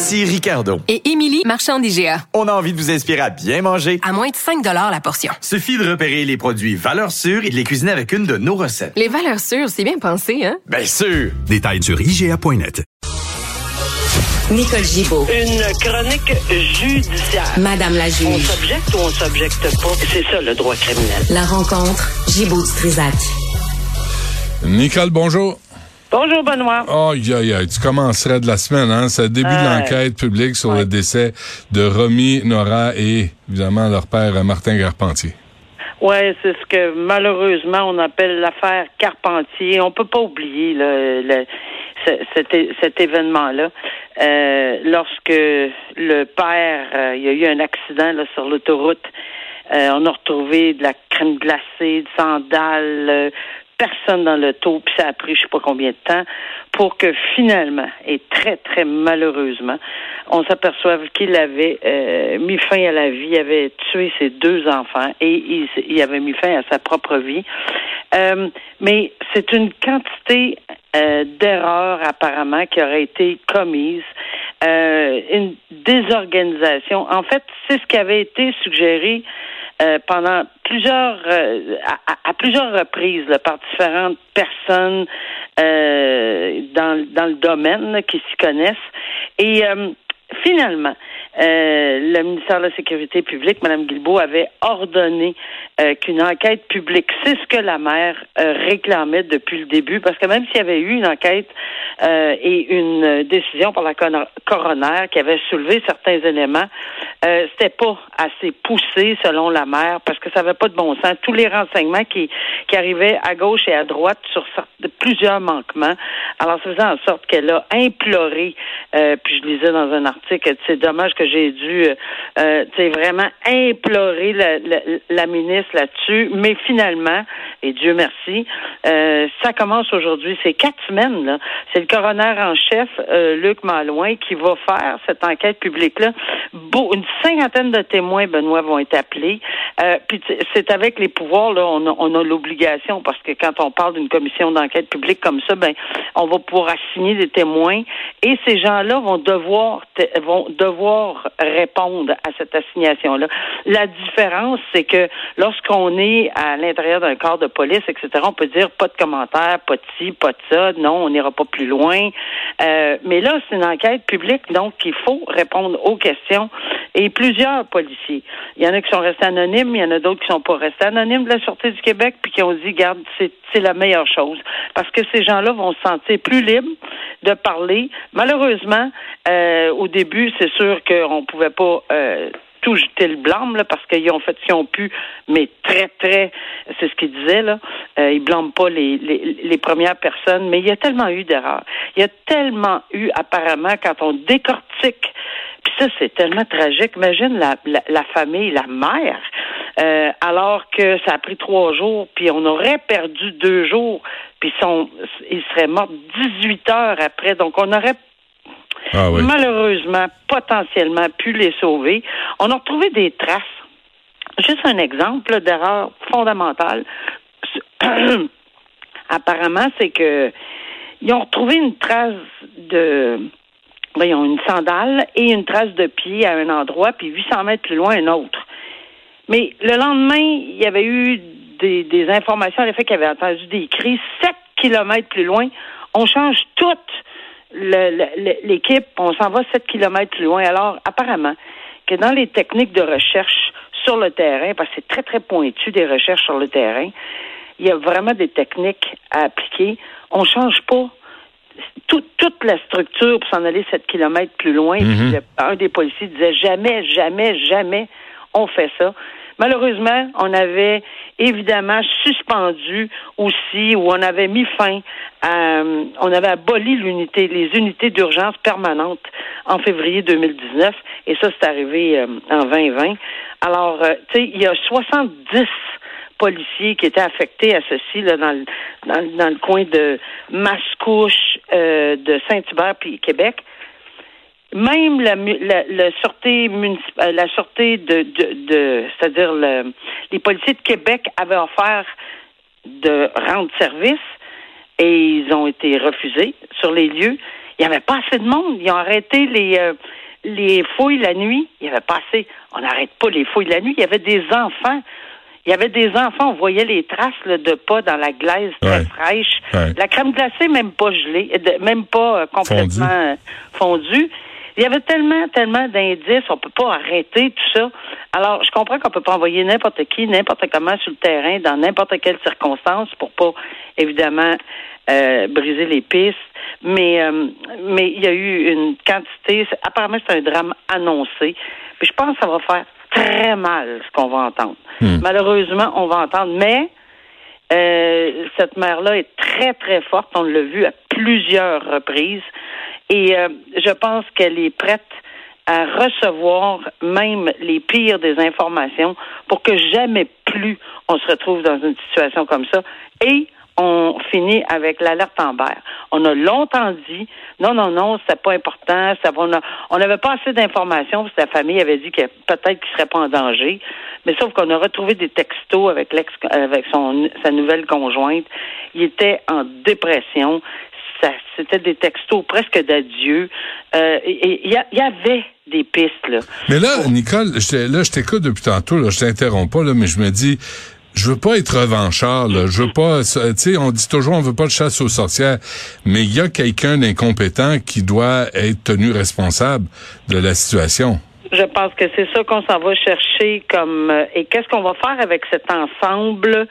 Ici Ricardo. Et Émilie, marchand d'IGA. On a envie de vous inspirer à bien manger. À moins de 5 la portion. Suffit de repérer les produits valeurs sûres et de les cuisiner avec une de nos recettes. Les valeurs sûres, c'est bien pensé, hein? Bien sûr! Détails sur IGA.net. Nicole Gibaud. Une chronique judiciaire. Madame la On juge. s'objecte ou on s'objecte pas? C'est ça le droit criminel. La rencontre Gibaud-Strisac. Nicole, bonjour. Bonjour Benoît. Aïe, aïe, aïe, tu commencerais de la semaine, hein? C'est le début de Ouais. l'enquête publique sur le décès de Romy, Nora et, évidemment, leur père, euh, Martin Garpentier. Ouais, c'est ce que malheureusement on appelle l'affaire Carpentier. On peut pas oublier le- cet, événement-là. Euh, lorsque le père, euh, il y a eu un accident là, sur l'autoroute, euh, on a retrouvé de la crème glacée, de sandales, euh, personne dans le taux, puis ça a pris je sais pas combien de temps pour que finalement, et très, très malheureusement, on s'aperçoive qu'il avait euh, mis fin à la vie, avait tué ses deux enfants et il, avait mis fin à sa propre vie. Euh, mais c'est une quantité euh, d'erreurs apparemment qui aurait été commise, euh, une désorganisation. En fait, c'est ce qui avait été suggéré euh, pendant plusieurs euh, à, plusieurs reprises là, par différentes personnes euh, dans, dans le domaine là, qui s'y connaissent. Et euh, finalement, euh, le ministère de la Sécurité publique, Mme Guilbeault, avait ordonné euh, qu'une enquête publique, c'est ce que la maire euh, réclamait depuis le début, parce que même s'il y avait eu une enquête et une décision par la coro- coroner qui avait soulevé certains éléments, c'était pas assez poussé selon la maire, parce que ça n'avait pas de bon sens. Tous les renseignements qui, qui arrivaient à gauche et à droite sur plusieurs manquements, alors ça faisait en sorte qu'elle a imploré, puis je lisais dans un article, c'est dommage que j'ai dû, euh, euh, vraiment implorer la, ministre là-dessus, mais finalement, et Dieu merci, euh, ça commence aujourd'hui. C'est quatre semaines, là. C'est le coroner en chef, euh, Luc Malouin, qui va faire cette enquête publique-là. Beau, une cinquantaine de témoins, Benoît, vont être appelés. Puis c'est avec les pouvoirs, là, on a, on a l'obligation, parce que quand on parle d'une commission d'enquête publique comme ça, ben, on va pouvoir assigner des témoins et ces gens-là vont devoir vont devoir répondre à cette assignation-là. La différence, c'est que lorsqu'on est à l'intérieur d'un corps de police, etc., on peut dire pas de commentaires, pas de ci, pas de ça, non, on n'ira pas plus loin. Euh, mais là, c'est une enquête publique, donc il faut répondre aux questions. Et plusieurs policiers, il y en a qui sont restés anonymes, il y en a d'autres qui sont pas restés anonymes de la Sûreté du Québec, puis qui ont dit, garde, c'est la meilleure chose, parce que ces gens-là vont se sentir plus libres de parler. Malheureusement, euh, au début, c'est sûr qu'on pouvait pas euh, tout jeter le blâme là, parce qu'ils ont fait ce qu'ils ont pu, mais très très, c'est ce qu'ils disaient là. Euh, ils blâment pas les, les, les premières personnes, mais il y a tellement eu d'erreurs. Il y a tellement eu apparemment quand on décortique. Puis ça, c'est tellement tragique. Imagine la, la, famille, la mère, euh, alors que ça a pris trois jours, puis on aurait perdu deux jours, puis son, il serait mort 18 heures après. Donc on aurait Ah malheureusement potentiellement pu les sauver. On a retrouvé des traces. Juste un exemple d'erreur fondamentale. Apparemment, c'est que ils ont retrouvé une trace de voyons, une sandale et une trace de pied à un endroit, puis 800 mètres plus loin, un autre. Mais le lendemain, il y avait eu des, informations à l'effet qu'il avait entendu des cris 7 kilomètres plus loin. On change toute le- le- l'équipe, on s'en va 7 kilomètres plus loin. Alors, apparemment, que dans les techniques de recherche sur le terrain, parce que c'est très, très pointu des recherches sur le terrain, il y a vraiment des techniques à appliquer. On change pas tout- toute la structure pour s'en aller 7 kilomètres plus loin. Le- un des policiers disait jamais, jamais, jamais on fait ça. Malheureusement, on avait évidemment suspendu aussi, ou on avait mis fin à, on avait aboli l'unité, les unités d'urgence permanentes en février 2019, et ça, c'est arrivé euh, en 2020. Alors, euh, tu sais, il y a 70 policiers qui étaient affectés à ceci là, dans, le, dans, le- dans le coin de Mascouche, euh, de Saint-Hubert puis Québec. Même la, la, la sûreté municipale, la sûreté de, de, de c'est-à-dire le, les policiers de Québec avaient offert de rendre service et ils ont été refusés sur les lieux. Il n'y avait pas assez de monde. Ils ont arrêté les euh, les fouilles la nuit. Il n'y avait pas assez. On n'arrête pas les fouilles la nuit. Il y avait des enfants. Il y avait des enfants. On voyait les traces là, de pas dans la glace très Ouais. fraîche. Ouais. La crème glacée même pas gelée, euh, même pas euh, complètement euh, fondue. Il y avait tellement, tellement d'indices, on peut pas arrêter tout ça. Alors, je comprends qu'on peut pas envoyer n'importe qui, n'importe comment sur le terrain, dans n'importe quelle circonstance, pour pas, évidemment, euh, briser les pistes. Mais, euh, mais il y a eu une quantité. Apparemment, c'est un drame annoncé. Puis je pense que ça va faire très mal ce qu'on va entendre. Malheureusement, on va entendre. Mais euh, cette mère-là est très, très forte. On l'a vu à plusieurs reprises. Et euh, je pense qu'elle est prête à recevoir même les pires des informations pour que jamais plus on se retrouve dans une situation comme ça. Et on finit avec l'alerte Amber. On a longtemps dit non, non, non, c'était pas important, ça on n'avait pas assez d'informations, parce que la famille avait dit que peut-être qu'il serait pas en danger. Mais sauf qu'on a retrouvé des textos avec l'ex avec son sa nouvelle conjointe. Il était en dépression. Ça, c'était des textos presque d'adieu. Euh, il y, avait des pistes là. Mais là, Nicole, je, là, je t'écoute depuis tantôt, là, je t'interromps pas, là, mais je me dis, je veux pas être revanchard, là, je veux pas, tu sais, on dit toujours, on veut pas de chasse aux sorcières, mais il y a quelqu'un d'incompétent qui doit être tenu responsable de la situation. Je pense que c'est ça qu'on s'en va chercher comme euh, et qu'est-ce qu'on va faire avec cet ensemble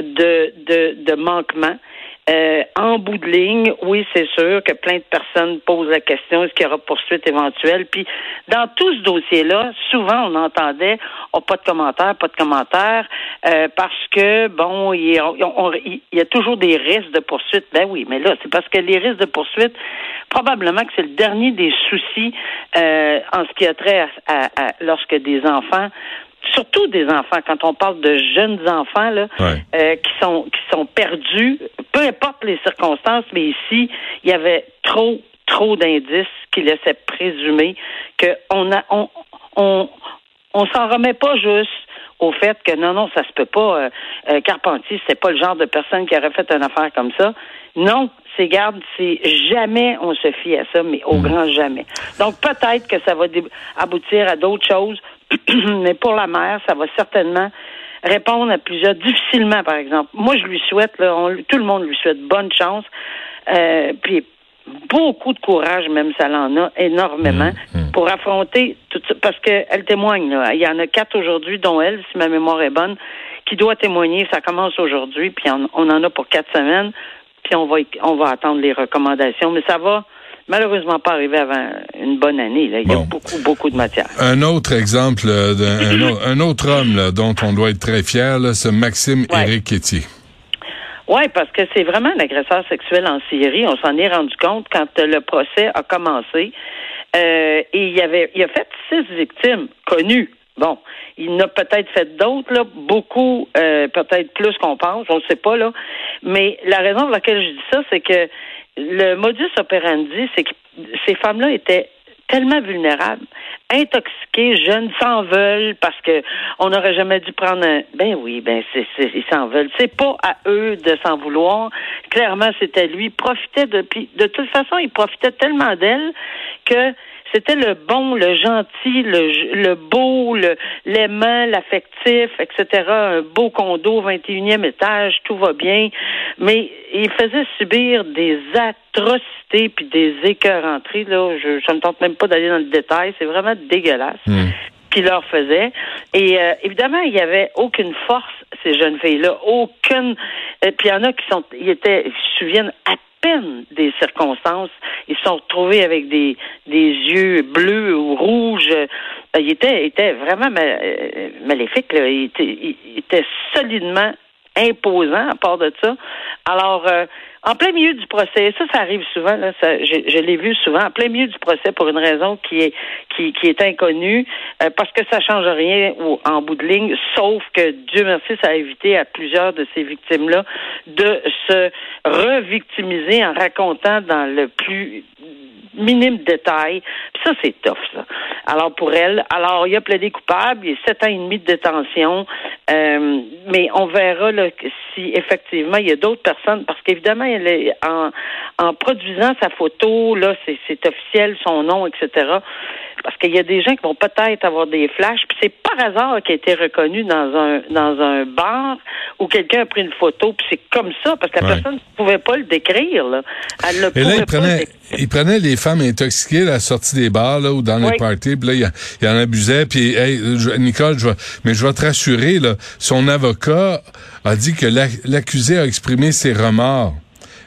de de, de manquements? Euh, en bout de ligne, oui, c'est sûr que plein de personnes posent la question est-ce qu'il y aura poursuite éventuelle? Puis dans tout ce dossier-là, souvent on entendait oh, pas de commentaires, pas de commentaires, euh, parce que bon, il y, a, y a toujours des risques de poursuite. Ben oui, mais là, c'est parce que les risques de poursuite, probablement que c'est le dernier des soucis euh, en ce qui a trait à, à- à- lorsque des enfants surtout des enfants, quand on parle de jeunes enfants là, Ouais. euh, qui sont qui sont perdus, peu importe les circonstances, mais ici, il y avait trop trop d'indices qui laissaient présumer que on a on on on s'en remet pas juste au fait que non non ça se peut pas euh, euh, Carpentier c'est pas le genre de personne qui aurait fait une affaire comme ça. Non c'est garde c'est jamais on se fie à ça mais au grand jamais. Donc peut-être que ça va aboutir à d'autres choses mais pour la mère ça va certainement répondre à plusieurs difficilement par exemple moi je lui souhaite là, on- tout le monde lui souhaite bonne chance euh, puis beaucoup de courage, même ça en a énormément, pour affronter tout ça. Parce qu'elle témoigne, là. Il y en a quatre aujourd'hui, dont elle, si ma mémoire est bonne, qui doit témoigner. Ça commence aujourd'hui, puis on, on en a pour quatre semaines, puis on va, on va attendre les recommandations. Mais ça va malheureusement pas arriver avant une bonne année. Là. Il y a beaucoup, beaucoup de matière. Un autre exemple euh, d'un un au- un autre homme là, dont on doit être très fier, c'est Maxime Ouais. Éric. Oui, parce que c'est vraiment un agresseur sexuel en Syrie. On s'en est rendu compte quand euh, le procès a commencé. Euh, et il y avait, il a fait six victimes connues. Bon, il en a peut-être fait d'autres, là, beaucoup, euh, peut-être plus qu'on pense, on ne sait pas là. Mais la raison pour laquelle je dis ça, c'est que le modus operandi, c'est que ces femmes-là étaient tellement vulnérables, intoxiquées, jeunes, s'en veulent parce que on n'aurait jamais dû prendre un. Ben oui, ben c'est, c'est- ils s'en veulent. C'est pas à eux de s'en vouloir. Clairement, c'était lui. Profitait de. Puis de toute façon, il profitait tellement d'elle que c'était le bon, le gentil, le, le beau, le, l'aimant, l'affectif, etc. Un beau condo, 21e étage, tout va bien. Mais il faisait subir des atrocités puis des écœuranteries. Là, je, je ne tente même pas d'aller dans le détail. C'est vraiment dégueulasse qu'il leur faisait. Et euh, évidemment, il y avait aucune force, ces jeunes filles-là. Aucune. Puis il y en a qui sont. Ils étaient, me souviens, à peine des circonstances. Ils se sont retrouvés avec des, des yeux bleus ou rouges. Euh, Il était, était vraiment euh, maléfique. Là. Il, était, il était solidement imposant à part de ça. Alors, euh, en plein milieu du procès, ça, ça arrive souvent, là, je, l'ai vu souvent, en plein milieu du procès pour une raison qui est qui, est inconnue, euh, parce que ça change rien en bout de ligne, sauf que Dieu merci, ça a évité à plusieurs de ces victimes-là de se revictimiser en racontant dans le plus minime détail. Puis ça, c'est tough, ça. Alors, pour elle, alors, il a plaidé coupable, il y a sept ans et demi de détention, euh, mais on verra si effectivement il y a d'autres personnes, parce qu'évidemment, en, en produisant sa photo, là, c'est, officiel, son nom, etc., parce qu'il y a des gens qui vont peut-être avoir des flashs, puis c'est par hasard qu'il a été reconnu dans un dans un bar où quelqu'un a pris une photo, puis c'est comme ça, parce que la Ouais. personne ne pouvait pas le décrire, là. Elle ne Et là, il le prenait, décrire. il prenait les femmes intoxiquées à la sortie des bars là, ou dans les parties, puis là, il, il en abusait. Puis, hey, je- Nicole, je vais, mais je vais te rassurer, là, son avocat a dit que la- l'accusé a exprimé ses remords.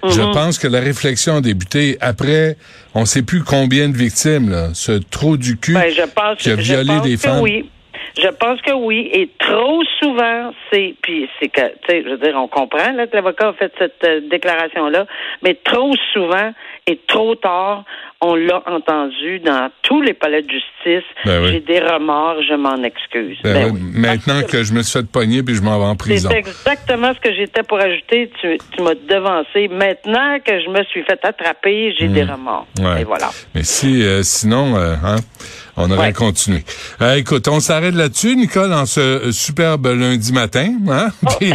Je Mhm. pense que la réflexion a débuté après, on sait plus combien de victimes, là, ce trou du cul Ben, je pense, qui a je violé pense des que femmes. oui. Je pense que oui. Et trop souvent, c'est puis c'est que tu sais, je veux dire, on comprend là, que l'avocat a fait cette euh, déclaration là, mais trop souvent et trop tard, on l'a entendu dans tous les palais de justice. Ben oui. J'ai des remords, je m'en excuse. Ben Ben oui. Maintenant que je me suis fait pogner puis je m'en vais en prison. c'est exactement ce que j'étais pour ajouter. Tu, tu m'as devancé. Maintenant que je me suis fait attraper, j'ai des remords. Hmm. Ouais. Et voilà. Mais si, euh, sinon, euh, hein, on aurait Ouais. continué. Euh, écoute, on s'arrête là-dessus, Nicole, en ce euh, superbe lundi matin. Hein? Oh. Puis,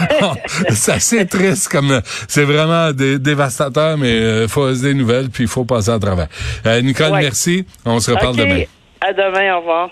c'est assez triste comme euh, c'est vraiment dé- dévastateur, mais il faut des nouvelles puis il faut passer à travers. Euh, Nicole, Ouais. merci. On se reparle demain. À demain. Au revoir.